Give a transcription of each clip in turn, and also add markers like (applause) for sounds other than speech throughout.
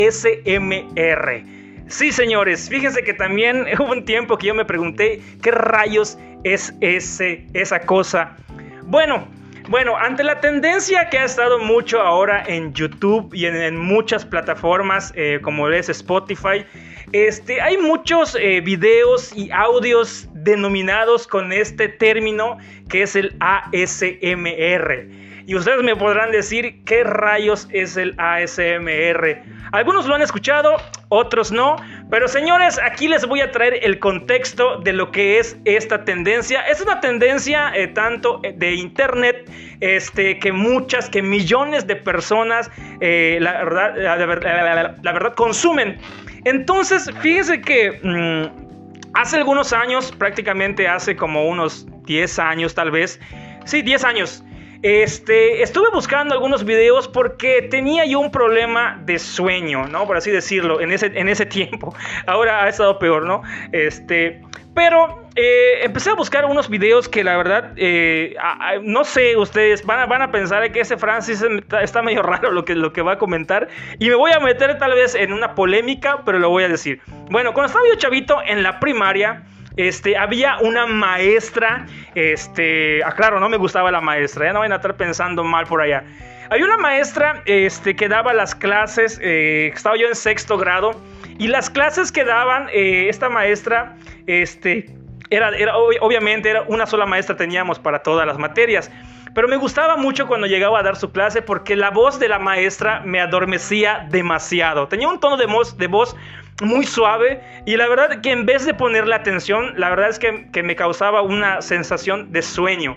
ASMR. Sí, señores, fíjense que también (laughs) hubo un tiempo que yo me pregunté qué rayos es esa cosa. Bueno, bueno, ante la tendencia que ha estado mucho ahora en YouTube y en, muchas plataformas eh, como es Spotify, este, hay muchos eh, videos y audios denominados con este término que es el ASMR. Y ustedes me podrán decir qué rayos es el ASMR. Algunos lo han escuchado, otros no. Pero señores, aquí les voy a traer el contexto de lo que es esta tendencia. Es una tendencia eh, tanto de internet, este, que muchas, que millones de personas, eh, la, verdad, la, verdad, consumen. Entonces, fíjense que mm, hace algunos años, prácticamente hace como unos 10 años tal vez, sí, 10 años, este, estuve buscando algunos videos porque tenía yo un problema de sueño, ¿no? Por así decirlo, en ese, (laughs) tiempo. Ahora ha estado peor, ¿no? Este, pero eh, empecé a buscar unos videos que la verdad, eh, no sé, ustedes van a, pensar que ese Francis está medio (laughs) raro que, lo que va a comentar. Y me voy a meter tal vez en una polémica, pero lo voy a decir. Bueno, cuando estaba yo chavito en la primaria, este, había una maestra, este, ah, claro, no me gustaba la maestra, ya no van a estar pensando mal por allá. Había una maestra este, que daba las clases, eh, estaba yo en sexto grado, y las clases que daban eh, esta maestra, este, era, era, obviamente era una sola maestra teníamos para todas las materias. Pero me gustaba mucho cuando llegaba a dar su clase porque la voz de la maestra me adormecía demasiado. Tenía un tono de voz, de voz muy suave y la verdad que en vez de ponerle atención, la verdad es que, que me causaba una sensación de sueño.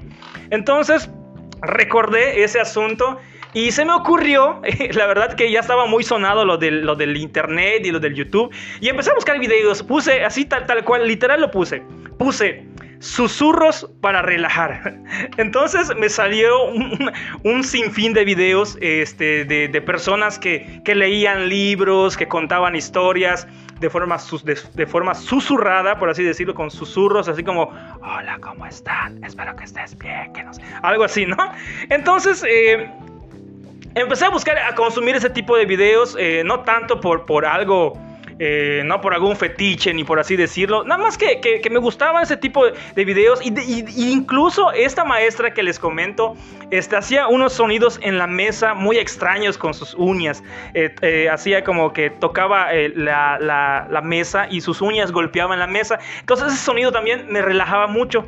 Entonces recordé ese asunto y se me ocurrió, (laughs) la verdad que ya estaba muy sonado lo del, del internet y lo del YouTube. Y empecé a buscar videos, puse así tal, tal cual, literal lo puse. Puse susurros para relajar. Entonces me salió un, sinfín de videos este, de, personas que, leían libros, que contaban historias de forma, susurrada, por así decirlo, con susurros, así como, hola, ¿cómo están? Espero que estés bien, que Algo así, ¿no? Entonces... Eh, empecé a buscar, a consumir ese tipo de videos, eh, no tanto por, por algo eh, no por algún fetiche ni por así decirlo, nada más que, que, me gustaban ese tipo de, videos y, incluso esta maestra que les comento este, hacía unos sonidos en la mesa muy extraños con sus uñas, eh, eh, hacía como que tocaba la, la, mesa y sus uñas golpeaban la mesa, entonces ese sonido también me relajaba mucho.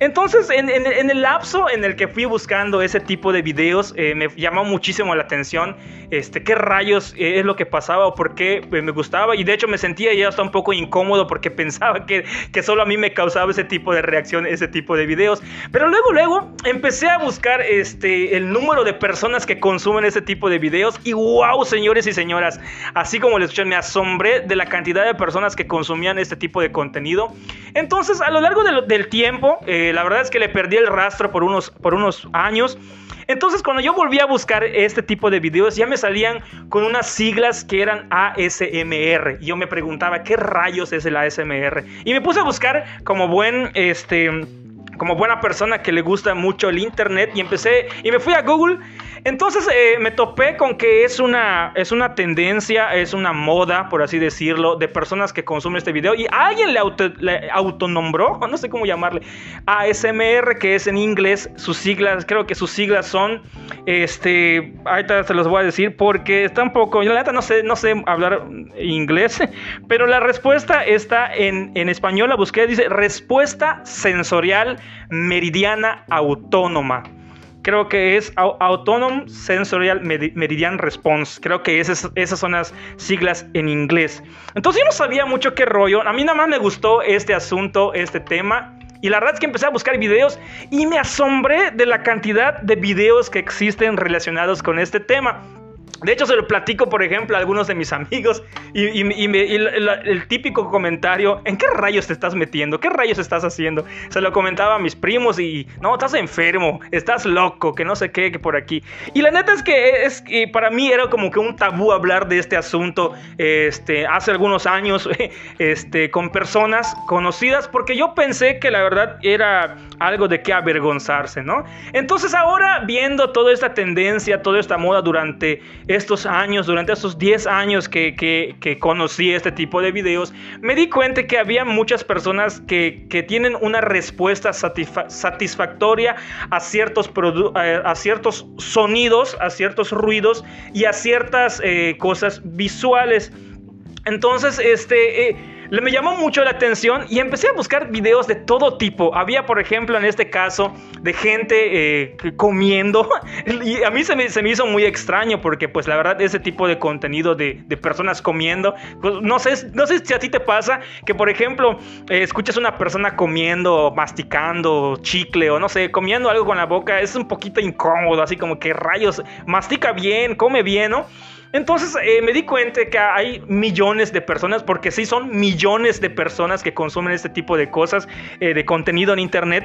Entonces, en, el lapso en el que fui buscando ese tipo de videos, me llamó muchísimo la atención este, qué rayos es lo que pasaba o por qué me gustaba. Y de hecho me sentía ya hasta un poco incómodo porque (laughs) pensaba que, que solo a mí me causaba ese tipo de reacción, ese tipo de videos. Pero luego, luego empecé a buscar este, el número de personas que consumen ese tipo de videos. Y wow, señores y señoras, así como les escuchan, me asombré de la cantidad de personas que consumían este tipo de contenido. Entonces, a lo largo del tiempo, eh, la verdad es que le perdí el rastro por unos, por unos años. Entonces cuando yo volví a buscar este tipo de videos ya me salían con unas siglas que eran ASMR. Y yo me preguntaba, ¿qué rayos es el ASMR? Y me puse a buscar como buen, este, como buena persona que le gusta mucho el internet y empecé y me fui a Google entonces eh, me topé con que es una, es una tendencia, es una moda, por así decirlo, de personas que consumen este video. Y alguien le, auto, le autonombró, (laughs) no sé cómo llamarle, ASMR, que es en inglés, sus siglas, creo que sus siglas son, este, ahorita se los voy a decir porque está un poco, yo la neta no sé, no sé hablar inglés, (laughs) pero la respuesta está en, en español, la busqué, dice respuesta sensorial meridiana autónoma. Creo que es Autonomous Sensorial Meridian Response. Creo que esas, esas son las siglas en inglés. Entonces yo no sabía mucho qué rollo. A mí nada más me gustó este asunto, este tema. Y la verdad es que empecé a buscar videos y me asombré de la cantidad de videos que existen relacionados con este tema. De hecho, se lo platico, por ejemplo, a algunos de mis amigos y, el, típico comentario, ¿en qué rayos te estás metiendo? ¿Qué rayos estás haciendo? Se lo comentaba a mis primos y, no, estás enfermo, estás loco, que no sé qué, que por aquí. Y la neta es que, es, para mí era como que un tabú hablar de este asunto este, hace algunos años (laughs) este, con personas conocidas, porque yo pensé que la verdad era algo de qué avergonzarse, ¿no? Entonces ahora, viendo toda esta tendencia, toda esta moda durante estos años, durante estos 10 años que, que, conocí este tipo de videos, me di cuenta que había muchas personas que, que tienen una respuesta satisfactoria a ciertos, a ciertos sonidos, a ciertos ruidos y a ciertas eh, cosas visuales. Entonces, este... Eh, me llamó mucho la atención y empecé a buscar videos de todo tipo. Había, por ejemplo, en este caso, de gente eh, comiendo. (laughs) Y a mí se me, se me, hizo muy extraño porque, pues, la verdad, ese tipo de contenido de, de personas comiendo, pues, no sé, no sé si a ti te pasa que, por ejemplo, eh, escuchas una persona comiendo, masticando chicle o no sé, comiendo algo con la boca, es un poquito incómodo, así como que rayos, mastica bien, come bien, ¿no? Entonces eh, me di cuenta que hay millones de personas, porque sí son millones de personas que consumen este tipo de cosas, eh, de contenido en Internet.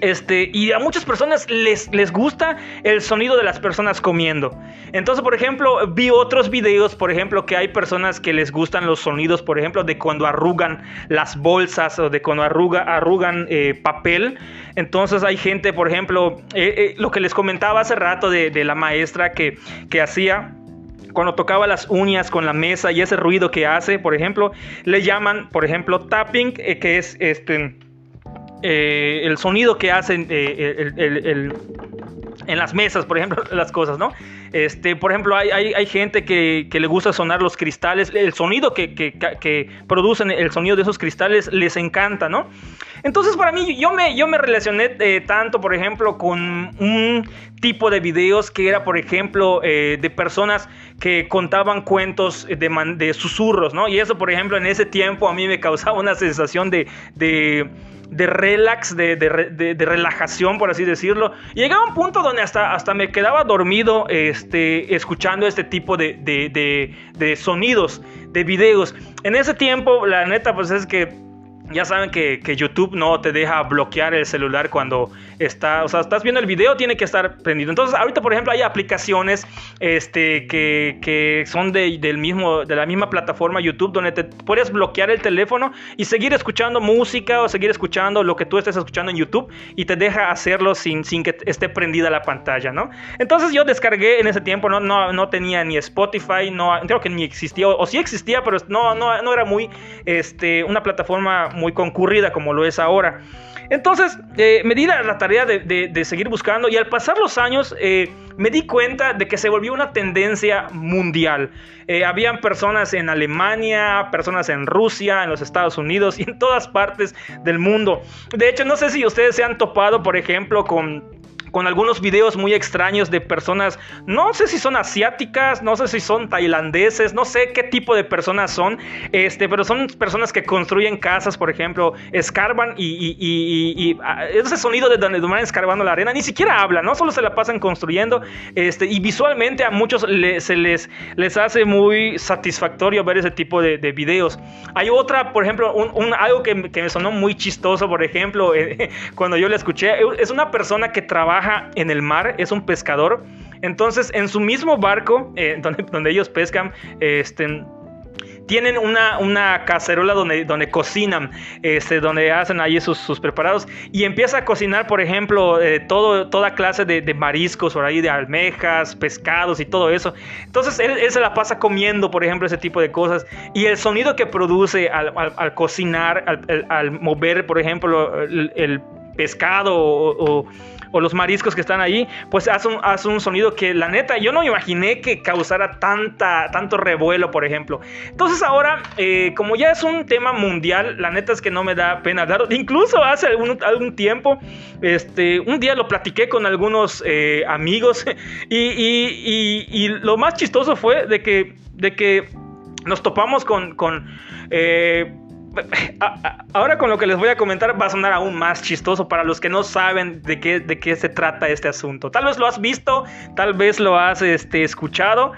Este, y a muchas personas les, les gusta el sonido de las personas comiendo. Entonces, por ejemplo, vi otros videos, por ejemplo, que hay personas que les gustan los sonidos, por ejemplo, de cuando arrugan las bolsas o de cuando arruga, arrugan eh, papel. Entonces hay gente, por ejemplo, lo que les comentaba hace rato de, de la maestra que, que hacía cuando tocaba las uñas con la mesa y ese ruido que hace, por ejemplo, le llaman, por ejemplo, tapping, eh, que es este, eh, el sonido que hacen eh, en las mesas, por ejemplo, (laughs) las cosas, ¿no? Este, por ejemplo, hay, hay, gente que, le gusta sonar los cristales, el sonido que, que, producen, el sonido de esos cristales les encanta, ¿no? Entonces, para mí, yo me, yo me relacioné eh, tanto, por ejemplo, con un tipo de videos que era, por ejemplo, eh, de personas que contaban cuentos de, de susurros, ¿no? Y eso, por ejemplo, en ese tiempo a mí me causaba una sensación de de relax, de, de, relajación, por así decirlo. Llegaba un punto donde hasta, hasta me quedaba dormido este, escuchando este tipo de, de sonidos, de videos. En ese tiempo, la neta, pues es que ya saben que, YouTube no te deja bloquear el celular cuando está, o sea, estás viendo el video, tiene que estar prendido. Entonces, ahorita, por ejemplo, hay aplicaciones este, que, son de, del mismo, de la misma plataforma YouTube donde te puedes bloquear el teléfono y seguir escuchando música o seguir escuchando lo que tú estés escuchando en YouTube y te deja hacerlo sin, sin que esté prendida la pantalla, ¿no? Entonces, yo descargué en ese tiempo, no, no, no tenía ni Spotify, no, creo que ni existía, o, sí existía, pero no, no, no era muy, este, una plataforma muy concurrida como lo es ahora. Entonces eh, me di la, tarea de, seguir buscando y al pasar los años eh, me di cuenta de que se volvió una tendencia mundial. Eh, habían personas en Alemania, personas en Rusia, en los Estados Unidos y en todas partes del mundo. De hecho, no sé si ustedes se han topado, por ejemplo, con con algunos videos muy extraños de personas, no sé si son asiáticas, no sé si son tailandeses, no sé qué tipo de personas son, este, pero son personas que construyen casas, por ejemplo, escarban y, ah, ese sonido de donde van escarbando la arena, ni siquiera hablan, no solo se la pasan construyendo, este, y visualmente a muchos se les, les hace muy satisfactorio ver ese tipo de, videos. Hay otra, por ejemplo, un, algo que, me sonó muy chistoso, por ejemplo, (laughs) cuando yo le escuché, es una persona que trabaja en el mar, es un pescador. Entonces, en su mismo barco, eh, (laughs) donde, donde ellos pescan, este tienen una, una cacerola donde, donde cocinan, este, donde hacen ahí sus, sus preparados y empieza a cocinar, por ejemplo, eh, todo, toda clase de, mariscos, por ahí de almejas, pescados y todo eso. Entonces él, se la pasa comiendo, por ejemplo, ese tipo de cosas y el sonido que produce al, al, cocinar, al, al, mover, por ejemplo, el, pescado o o los mariscos que están ahí, pues hace un, hace un sonido que la neta yo no imaginé que causara tanta, tanto revuelo, por ejemplo. Entonces ahora, eh, como ya es un tema mundial, la neta es que no me da pena hablar. Incluso hace algún, algún tiempo, este, un día lo platiqué con algunos eh, amigos (laughs) y, y, lo más chistoso fue de que, de que nos topamos con... con eh, Ahora con lo que les voy a comentar va a sonar aún más chistoso para los que no saben de qué, de qué se trata este asunto. Tal vez lo has visto, tal vez lo has este, escuchado,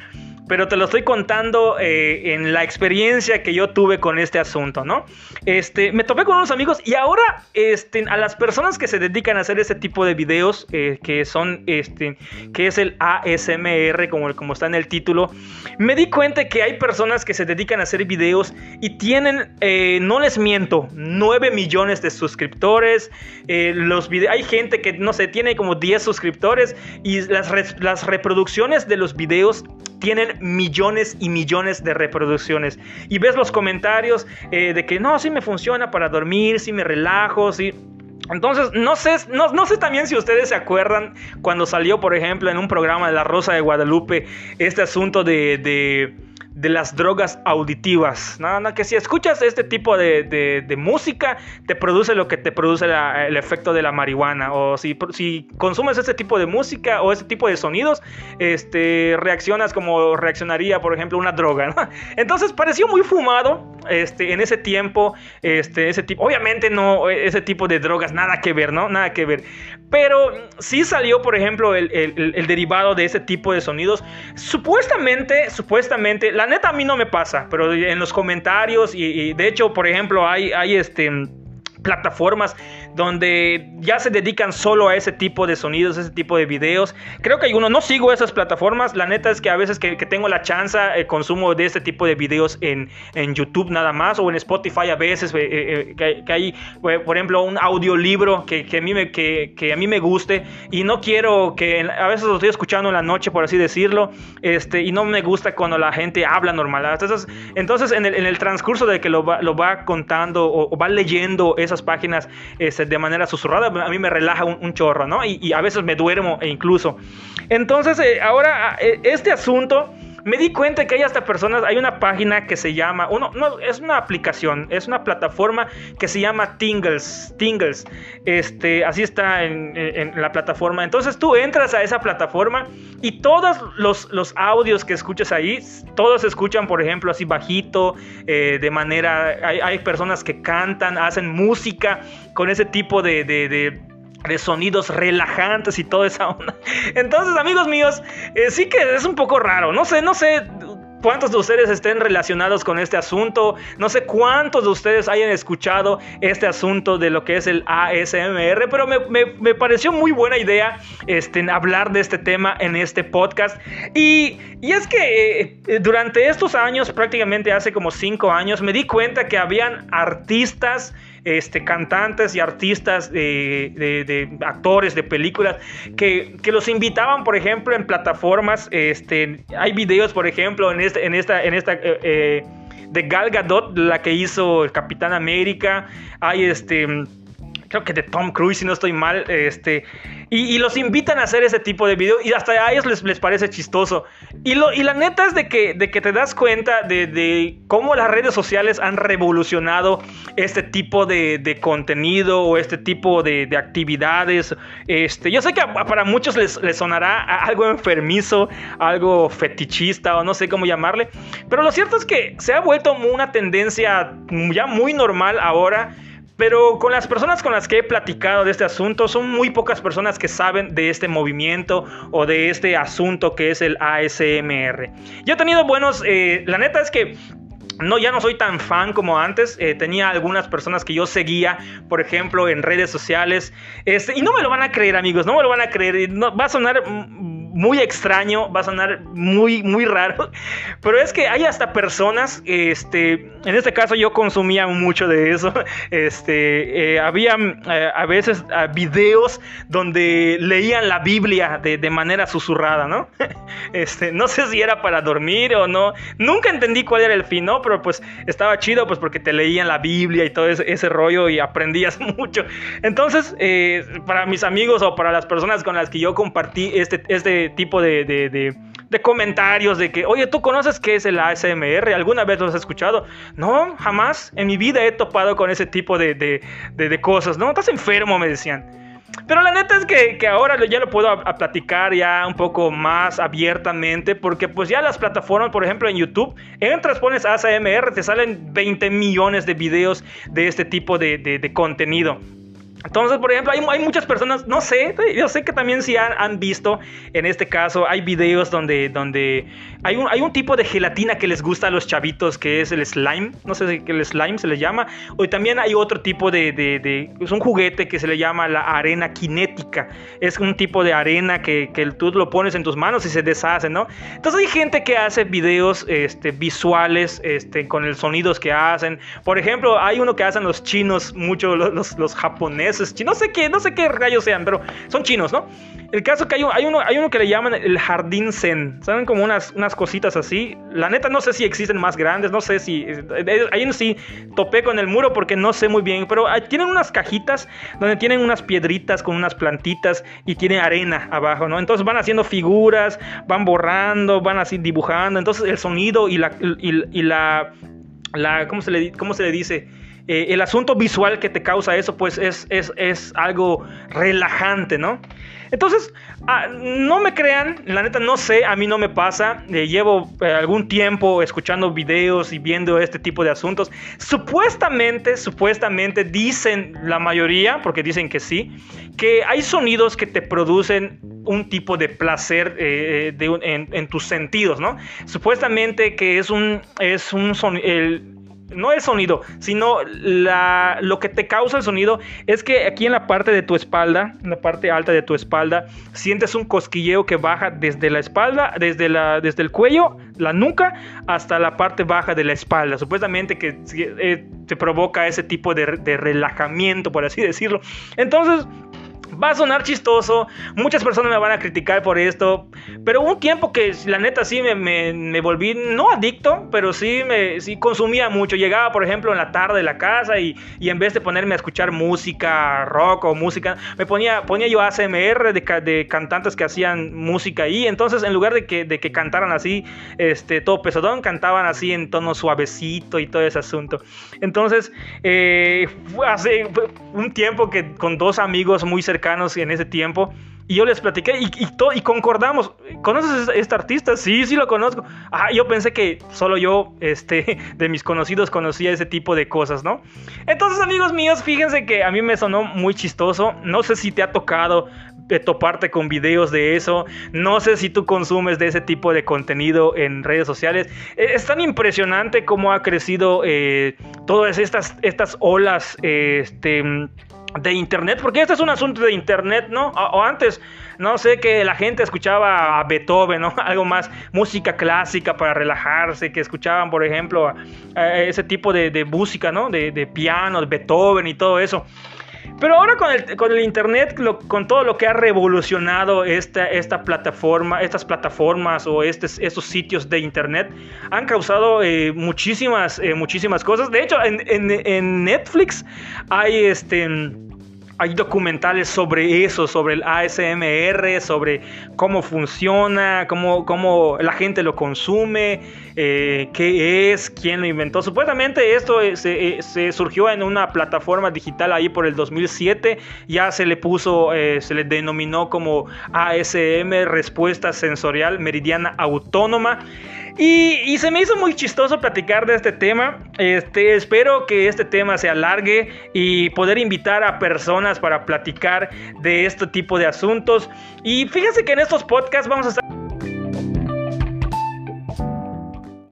pero te lo estoy contando eh, en la experiencia que yo tuve con este asunto, ¿no? Este, me topé con unos amigos y ahora este, a las personas que se dedican a hacer este tipo de videos, eh, que son, este, que es el ASMR, como, como está en el título, me di cuenta que hay personas que se dedican a hacer videos y tienen, eh, no les miento, 9 millones de suscriptores, los hay gente que, no sé, tiene como 10 suscriptores y las, las reproducciones de los videos tienen millones y millones de reproducciones. Y ves los comentarios eh, de que no, sí me funciona para dormir, sí me relajo, sí... Entonces, no sé, no, no, sé también si ustedes se acuerdan cuando salió, por ejemplo, en un programa de La Rosa de Guadalupe, este asunto de de las drogas auditivas. No, que si escuchas este tipo de, música, te produce lo que te produce el efecto de la marihuana. O si, si consumes este tipo de música o este tipo de sonidos, este, reaccionas como reaccionaría, por ejemplo, una droga. (laughs) Entonces pareció muy fumado este, en ese tiempo. Este, ese tipo, obviamente no, ese tipo de drogas, nada que ver, ¿no? Nada que ver. Pero sí salió, por ejemplo, el, el derivado de ese tipo de sonidos. Supuestamente, supuestamente, la neta a mí no me pasa, pero en los comentarios y, de hecho, por ejemplo, hay, hay este plataformas donde ya se dedican solo a ese tipo de sonidos, ese tipo de videos. Creo que hay uno, no sigo esas plataformas, la neta es que a veces que, tengo la chance, eh, consumo de este tipo de videos en, en, YouTube nada más o en Spotify a veces, eh, eh, que, hay, por ejemplo, un audiolibro que, que, a mí me, que, que, a mí me guste y no quiero que, a veces lo estoy escuchando en la noche, por así decirlo, este, y no me gusta cuando la gente habla normal. Entonces, entonces en, el, en el transcurso de que lo va, lo va contando o, o va leyendo esas páginas, este, de manera susurrada, a mí me relaja un, chorro, ¿no? Y, a veces me duermo e incluso. Entonces, eh, ahora, eh, este asunto me di cuenta que hay hasta personas, hay una página que se llama, uno, no, es una aplicación, es una plataforma que se llama Tingles, Tingles, este, así está en, la plataforma. Entonces tú entras a esa plataforma y todos los, los audios que escuchas ahí, todos se escuchan, por ejemplo, así bajito, eh, de manera, hay, personas que cantan, hacen música con ese tipo de de sonidos relajantes y toda esa onda. (laughs) Entonces, amigos míos, eh, sí que es un poco raro. No sé, no sé cuántos de ustedes estén relacionados con este asunto. No sé cuántos de ustedes hayan escuchado este asunto de lo que es el ASMR, pero me, pareció muy buena idea este, hablar de este tema en este podcast. Y, es que eh, durante estos años, prácticamente hace como cinco años, me di cuenta que habían artistas este, cantantes y artistas, de, actores de películas, que, los invitaban, por ejemplo, en plataformas. Este, hay videos, por ejemplo, en, este, en esta, en esta eh, eh, de Gal Gadot, la que hizo el Capitán América. Hay este creo que de Tom Cruise, si no estoy mal, este, y, los invitan a hacer ese tipo de video y hasta a ellos les, les parece chistoso. Y, lo, y la neta es de que, de que te das cuenta de, cómo las redes sociales han revolucionado este tipo de, contenido o este tipo de, actividades. Este, yo sé que para muchos les, les sonará algo enfermizo, algo fetichista o no sé cómo llamarle, pero lo cierto es que se ha vuelto una tendencia ya muy normal ahora pero con las personas con las que he platicado de este asunto, son muy pocas personas que saben de este movimiento o de este asunto que es el ASMR. Yo he tenido buenos, eh, la neta es que no, ya no soy tan fan como antes. Eh, tenía algunas personas que yo seguía, por ejemplo, en redes sociales. Este, y no me lo van a creer, amigos, no me lo van a creer. Va a sonar muy extraño, va a sonar muy, muy raro, (laughs) pero es que hay hasta personas, este, en este caso yo consumía mucho de eso, (laughs) este, eh, había eh, a veces videos donde leían la Biblia de, de, manera susurrada, ¿no? (laughs) Este, no sé si era para dormir o no, nunca entendí cuál era el fin, ¿no? Pero pues estaba chido, pues porque te leían la Biblia y todo ese, ese rollo y aprendías mucho. Entonces, eh, para mis amigos o para las personas con las que yo compartí este, este tipo de, comentarios de que, oye, ¿tú conoces qué es el ASMR? ¿Alguna vez lo has escuchado? No, jamás en mi vida he topado con ese tipo de, cosas, ¿no? Estás enfermo, me decían. Pero la neta es que, ahora ya lo puedo platicar ya un poco más abiertamente porque pues ya las plataformas, por ejemplo en YouTube, entras, pones ASMR, te salen 20 millones de videos de este tipo de contenido. Entonces, por ejemplo, hay, muchas personas, no sé, yo sé que también si han, visto, en este caso, hay videos donde, donde hay, un, hay un tipo de gelatina que les gusta a los chavitos, que es el slime, no sé si el slime se le llama, o también hay otro tipo de, de, es un juguete que se le llama la arena cinética, es un tipo de arena que, que, tú lo pones en tus manos y se deshace, ¿no? Entonces hay gente que hace videos este, visuales este, con los sonidos que hacen, por ejemplo, hay uno que hacen los chinos, mucho los, los japoneses, no sé qué, no sé qué rayos sean, pero son chinos, ¿no? El caso que hay, hay, uno, hay uno que le llaman el jardín zen, ¿saben? Como unas, unas cositas así. La neta no sé si existen más grandes, no sé si... Eh, ahí sí topé con el muro porque no sé muy bien, pero tienen unas cajitas donde tienen unas piedritas con unas plantitas y tienen arena abajo, ¿no? Entonces van haciendo figuras, van borrando, van así dibujando, entonces el sonido y la... Y, la, la ¿cómo, se le, ¿Cómo se le dice? Eh, el asunto visual que te causa eso, pues es, es, es algo relajante, ¿no? Entonces, ah, no me crean, la neta no sé, a mí no me pasa. Eh, llevo eh, algún tiempo escuchando videos y viendo este tipo de asuntos. Supuestamente, supuestamente dicen la mayoría, porque dicen que sí, que hay sonidos que te producen un tipo de placer en, tus sentidos, ¿no? Supuestamente que es un, es un no el sonido, sino la, lo que te causa el sonido es que aquí en la parte de tu espalda, en la parte alta de tu espalda, sientes un cosquilleo que baja desde la espalda, desde, la, desde el cuello, la nuca, hasta la parte baja de la espalda. Supuestamente que eh, te provoca ese tipo de, de relajamiento, por así decirlo. Entonces, Va a sonar chistoso, muchas personas me van a criticar por esto, pero hubo un tiempo que la neta sí me, me, volví, no adicto, pero sí me sí consumía mucho. Llegaba, por ejemplo, en la tarde de la casa y, y, en vez de ponerme a escuchar música rock o música, me ponía, ponía yo ASMR de, de cantantes que hacían música ahí. Entonces, en lugar de que, de que cantaran así, este, todo pesadón, cantaban así en tono suavecito y todo ese asunto. Entonces, eh, hace un tiempo que con dos amigos muy cercanos, en ese tiempo. Y yo les platiqué y, y, y, concordamos. ¿Conoces a este artista? Sí, sí lo conozco. Ah, yo pensé que solo yo, este, (laughs) de mis conocidos, conocía ese tipo de cosas, ¿no? Entonces, amigos míos, fíjense que a mí me sonó muy chistoso. No sé si te ha tocado eh, toparte con videos de eso. No sé si tú consumes de ese tipo de contenido en redes sociales. Eh, es tan impresionante cómo ha crecido eh, todas estas, estas olas, este de internet, porque este es un asunto de internet, ¿no? O, antes, no sé, que la gente escuchaba a Beethoven, ¿no? (laughs) Algo más, música clásica para relajarse, que escuchaban, por ejemplo, ese tipo de, música, ¿no? De, de, piano, de Beethoven y todo eso. Pero ahora con el, con el internet, con todo lo que ha revolucionado esta, esta plataforma, estas plataformas o estos, estos sitios de internet, han causado eh, muchísimas, eh, muchísimas cosas. De hecho, en, en, en Netflix hay este hay documentales sobre eso, sobre el ASMR, sobre cómo funciona, cómo, cómo la gente lo consume, eh, qué es, quién lo inventó. Supuestamente esto eh, se, eh, se, surgió en una plataforma digital ahí por el 2007, ya se le puso, se le denominó como ASM, Respuesta Sensorial Meridiana Autónoma. Y, se me hizo muy chistoso platicar de este tema. Este, espero que este tema se alargue y poder invitar a personas para platicar de este tipo de asuntos. Y fíjense que en estos podcasts vamos a estar